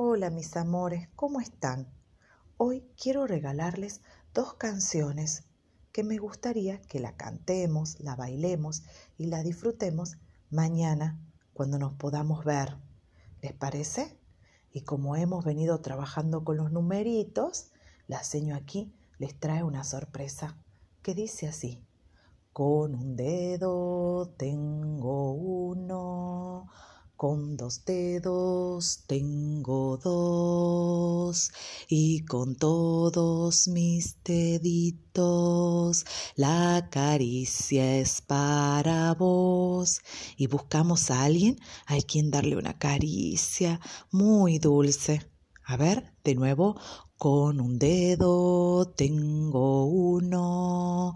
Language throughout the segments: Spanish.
Hola mis amores, ¿cómo están? Hoy quiero regalarles dos canciones que me gustaría que la cantemos, la bailemos y la disfrutemos mañana cuando nos podamos ver. ¿Les parece? Y como hemos venido trabajando con los numeritos, la seño aquí les trae una sorpresa que dice así. Con un dedo tengo uno con dos dedos tengo dos y con todos mis deditos la caricia es para vos. Y buscamos a alguien a quien darle una caricia muy dulce. A ver, de nuevo, con un dedo tengo uno,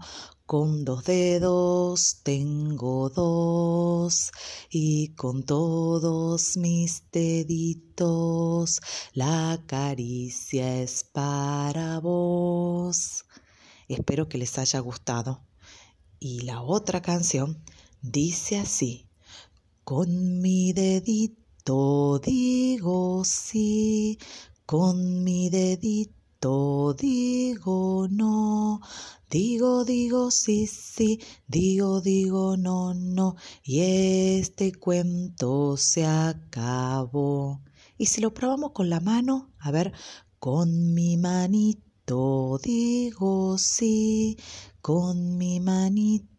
con dos dedos tengo dos y con todos mis deditos la caricia es para vos. Espero que les haya gustado. Y la otra canción dice así, con mi dedito digo sí, con mi dedito digo no, Digo, digo, sí, sí, digo, digo, no, no, y este cuento se acabó. Y si lo probamos con la mano, a ver, con mi manito digo sí, con mi manito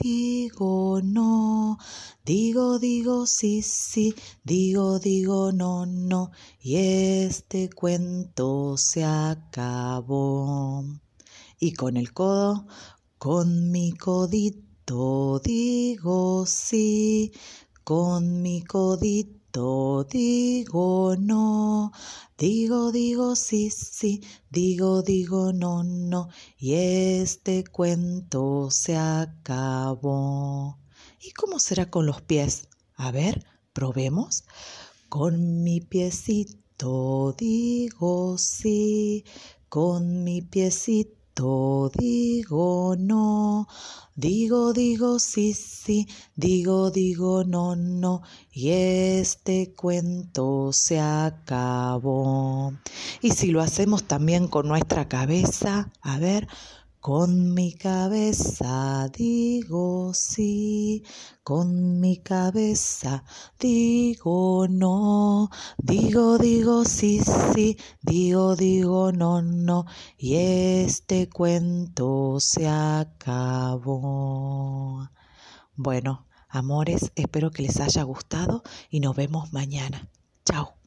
digo no, digo, digo, sí, sí, digo, digo, no, no, y este cuento se acabó. Y con el codo, con mi codito digo sí, con mi codito digo no, digo, digo sí, sí, digo, digo no, no, y este cuento se acabó. ¿Y cómo será con los pies? A ver, probemos. Con mi piecito digo sí, con mi piecito digo no, digo, digo sí, sí, digo, digo no, no, y este cuento se acabó. Y si lo hacemos también con nuestra cabeza, a ver, con mi cabeza digo sí, con mi cabeza digo no, digo, digo sí, sí, digo, digo no, no, y este cuento se acabó. Bueno, amores, espero que les haya gustado y nos vemos mañana. Chao.